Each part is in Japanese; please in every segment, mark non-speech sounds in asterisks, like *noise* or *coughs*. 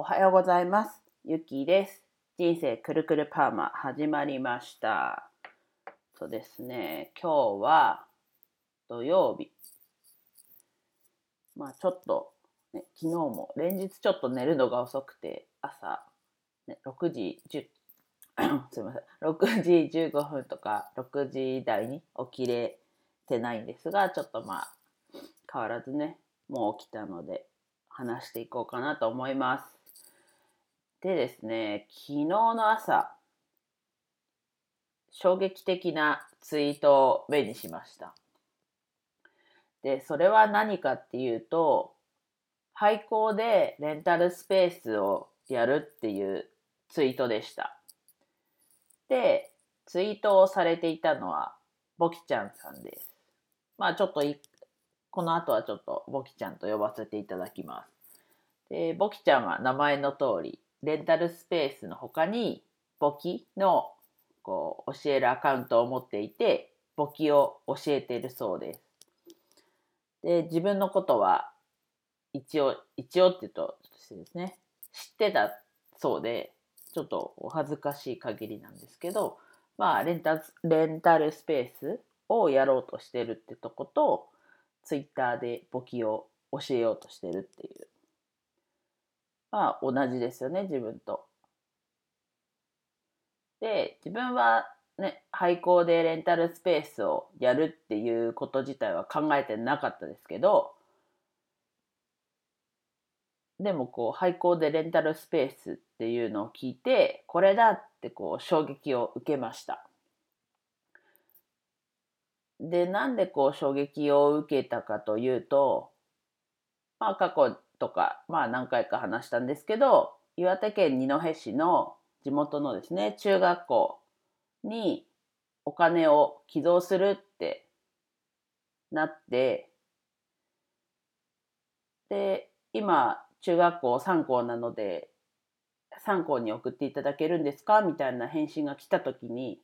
おはようございます。ゆきです。人生くるくるパーマ始まりました。そうですね、今日は土曜日。まあちょっと、ね、昨日も連日ちょっと寝るのが遅くて朝、ね、6時10 *coughs* すいません6時15分とか6時台に起きれてないんですがちょっとまあ変わらずねもう起きたので話していこうかなと思います。でですね、昨日の朝、衝撃的なツイートを目にしました。で、それは何かっていうと、廃校でレンタルスペースをやるっていうツイートでした。で、ツイートをされていたのは、ボキちゃんさんです。まあちょっとこの後はちょっとボキちゃんと呼ばせていただきます。でボキちゃんは名前の通りレンタルスペースの他に簿記のこう教えるアカウントを持っていて簿記を教えているそうです。で自分のことは一応一応って言うと失礼ですね知ってたそうでちょっとお恥ずかしい限りなんですけどまあレンタレンタルスペースをやろうとしてるってとことツイッターで簿記を教えようとしてるっていう。まあ同じですよね、自分と。で、自分はね、廃校でレンタルスペースをやるっていうこと自体は考えてなかったですけど、でもこう廃校でレンタルスペースっていうのを聞いて、これだってこう衝撃を受けました。で、なんでこう衝撃を受けたかというと、まあ過去とか、まあ何回か話したんですけど、岩手県二戸市の地元のですね、中学校にお金を寄贈するってなって、で、今、中学校3校なので、3校に送っていただけるんですか？みたいな返信が来た時に、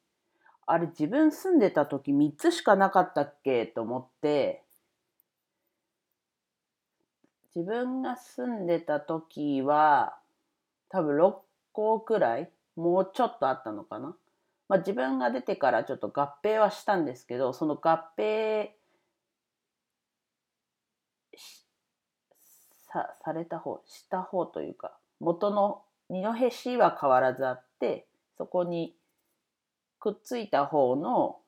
あれ自分住んでた時3つしかなかったっけ？と思って自分が住んでた時は多分6校くらいもうちょっとあったのかな、まあ、自分が出てからちょっと合併はしたんですけどその合併さされた方した方というか元の二戸市は変わらずあってそこにくっついた方の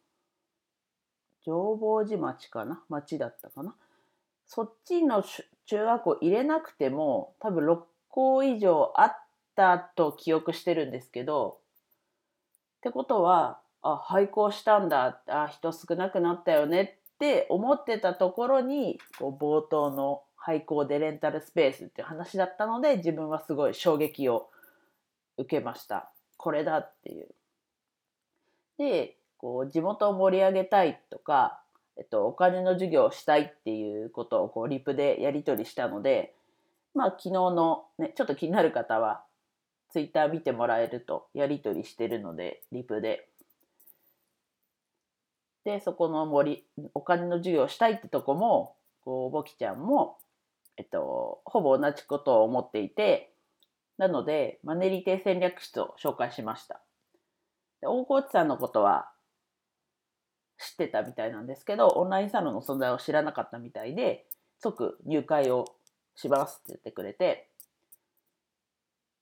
浄法寺町かな？町だったかな？そっちの中学校入れなくても多分6校以上あったと記憶してるんですけどってことはあ廃校したんだあ人少なくなったよねって思ってたところにこう冒頭の廃校でレンタルスペースっていう話だったので自分はすごい衝撃を受けましたこれだっていう。でこう地元を盛り上げたいとか、えっと、お金の授業をしたいっていうことをこうリプでやり取りしたので、まあ、昨日の、ね、ちょっと気になる方はツイッター見てもらえるとやり取りしてるのでリプで。でそこの森お金の授業をしたいってとこもこうボキちゃんも、えっと、ほぼ同じことを思っていてなのでマネリテ戦略室を紹介しました。で大河内さんのことは知ってたみたいなんですけどオンラインサロンの存在を知らなかったみたいで即入会をしますって言ってくれて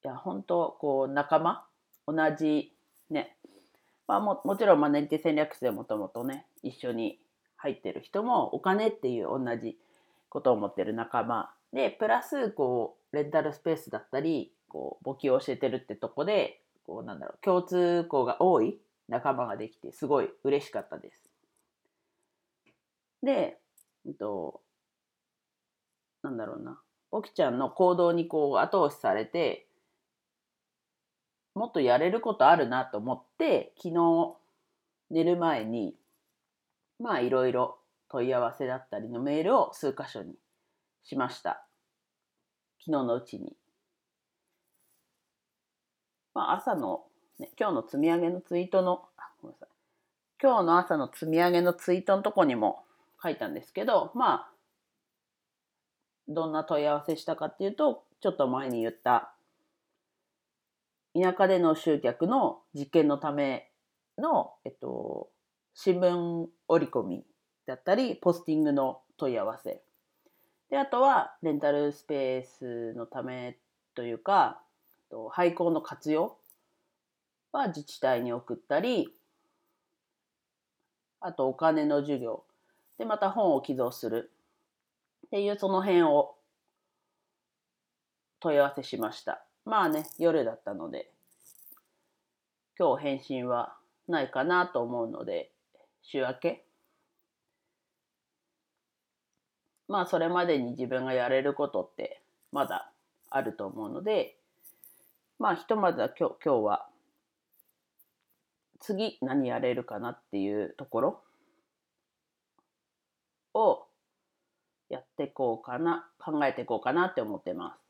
いや本当こう仲間同じねまあももちろんマネリティ戦略室でもともとね一緒に入ってる人もお金っていう同じことを持ってる仲間でプラスこうレンタルスペースだったりこう簿記を教えてるってとこでこうなんだろう共通項が多い仲間ができてすごい嬉しかったです。で、えっと、なんだろうな、ボキちゃんの行動にこう後押しされて、もっとやれることあるなと思って、昨日寝る前に、まあいろいろ問い合わせだったりのメールを数箇所にしました。昨日のうちに。まあ朝の、ね、今日の積み上げのツイートの、ごめんなさい。今日の朝の積み上げのツイートのとこにも書いたんですけど、まあ、どんな問い合わせしたかっていうと、ちょっと前に言った、田舎での集客の実験のための、えっと、新聞折り込みだったり、ポスティングの問い合わせ。で、あとは、レンタルスペースのためというか、廃校の活用は自治体に送ったり、あとお金の授業。で、また本を寄贈する。っていうその辺を問い合わせしました。まあね、夜だったので、今日返信はないかなと思うので、週明けまあそれまでに自分がやれることってまだあると思うので、まあひとまずは今日今日は次何やれるかなっていうところをやっていこうかな、考えていこうかなって思ってます。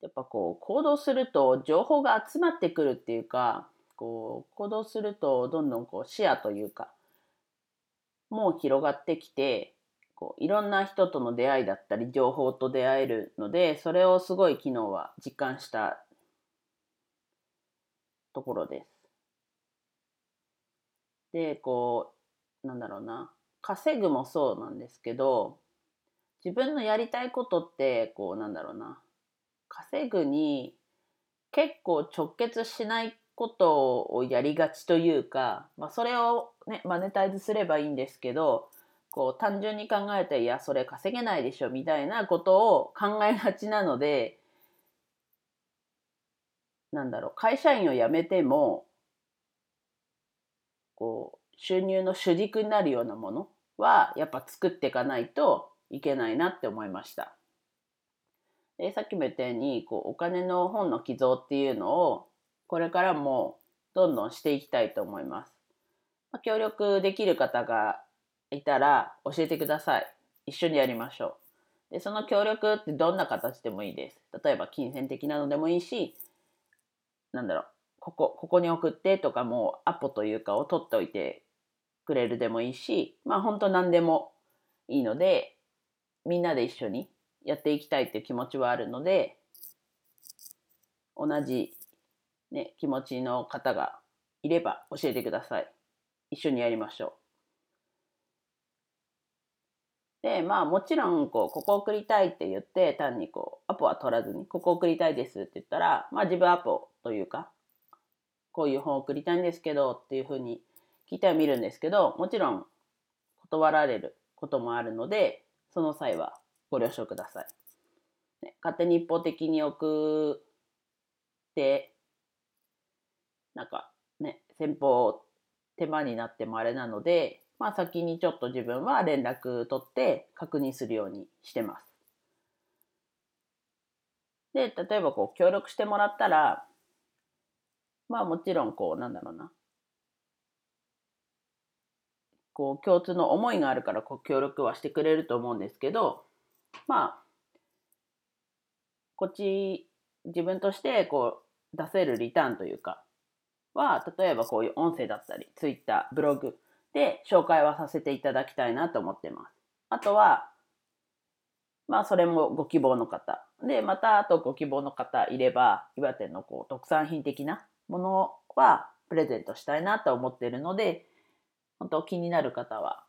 やっぱこう行動すると情報が集まってくるっていうか、こう行動するとどんどんこう視野というか、もう広がってきて、こういろんな人との出会いだったり情報と出会えるので、それをすごい昨日は実感したところです。で、こう、なんだろうな、稼ぐもそうなんですけど、自分のやりたいことって、こう、なんだろうな、稼ぐに結構直結しないことをやりがちというか、まあ、それをね、マネタイズすればいいんですけど、こう単純に考えて、いや、それ稼げないでしょ、みたいなことを考えがちなので、なんだろう、会社員を辞めても、こう、収入の主軸になるようなものは、やっぱ作っていかないといけないなって思いました。でさっきも言ったように、こう、お金の本の寄贈っていうのを、これからもどんどんしていきたいと思います。まあ、協力できる方がいたら教えてください。一緒にやりましょう。で、その協力ってどんな形でもいいです。例えば金銭的なのでもいいし、なんだろう、ここ、ここに送ってとかもうアポというかを取っておいてくれるでもいいし、まあ本当何でもいいので、みんなで一緒にやっていきたいっていう気持ちはあるので、同じね、気持ちの方がいれば教えてください。一緒にやりましょう。で、まあもちろん、こう、ここ送りたいって言って、単にこう、アポは取らずに、ここ送りたいですって言ったら、まあ自分アポというか、こういう本を送りたいんですけどっていうふうに聞いてはみるんですけど、もちろん断られることもあるので、その際はご了承ください。ね、勝手に一方的に送って、なんかね、先方手間になってもあれなので、まあ先にちょっと自分は連絡取って確認するようにしてます。で、例えばこう協力してもらったら、まあもちろんこうなんだろうな。こう共通の思いがあるからこう協力はしてくれると思うんですけど、まあ、こっち自分としてこう出せるリターンというか、は、例えばこういう音声だったり、ツイッター、ブログで紹介はさせていただきたいなと思ってます。あとは、まあそれもご希望の方。で、またあとご希望の方いれば、岩手のこう特産品的なものはプレゼントしたいなと思っているので、本当気になる方は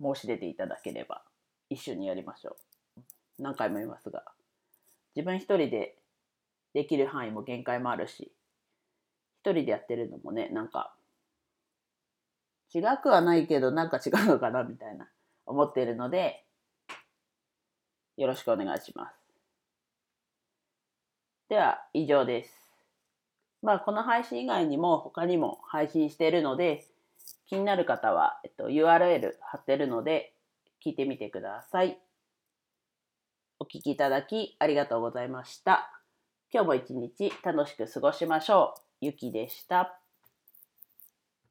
申し出ていただければ一緒にやりましょう。何回も言いますが、自分一人でできる範囲も限界もあるし、一人でやってるのもね、なんか、違くはないけど、なんか違うのかな、みたいな、思っているので、よろしくお願いします。では、以上です。まあ、この配信以外にも他にも配信しているので、気になる方は、えっと、URL 貼ってるので、聞いてみてください。お聴きいただきありがとうございました。今日も一日楽しく過ごしましょう。ゆきでした。